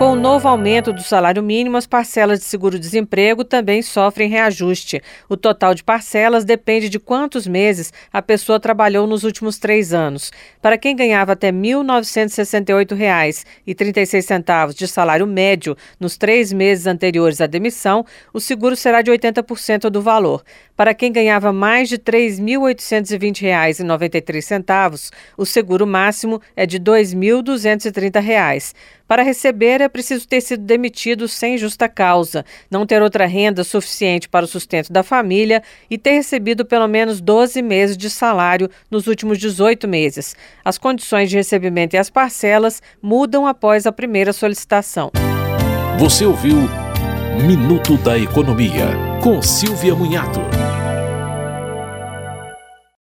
Com o novo aumento do salário mínimo, as parcelas de seguro-desemprego também sofrem reajuste. O total de parcelas depende de quantos meses a pessoa trabalhou nos últimos três anos. Para quem ganhava até R$ 1.968,36 de salário médio nos três meses anteriores à demissão, o seguro será de 80% do valor. Para quem ganhava mais de R$ 3.820,93, o seguro máximo é de R$ 2.230. Para receber, é preciso ter sido demitido sem justa causa, não ter outra renda suficiente para o sustento da família e ter recebido pelo menos 12 meses de salário nos últimos 18 meses. As condições de recebimento e as parcelas mudam após a primeira solicitação. Você ouviu Minuto da Economia, com Silvia Munhato.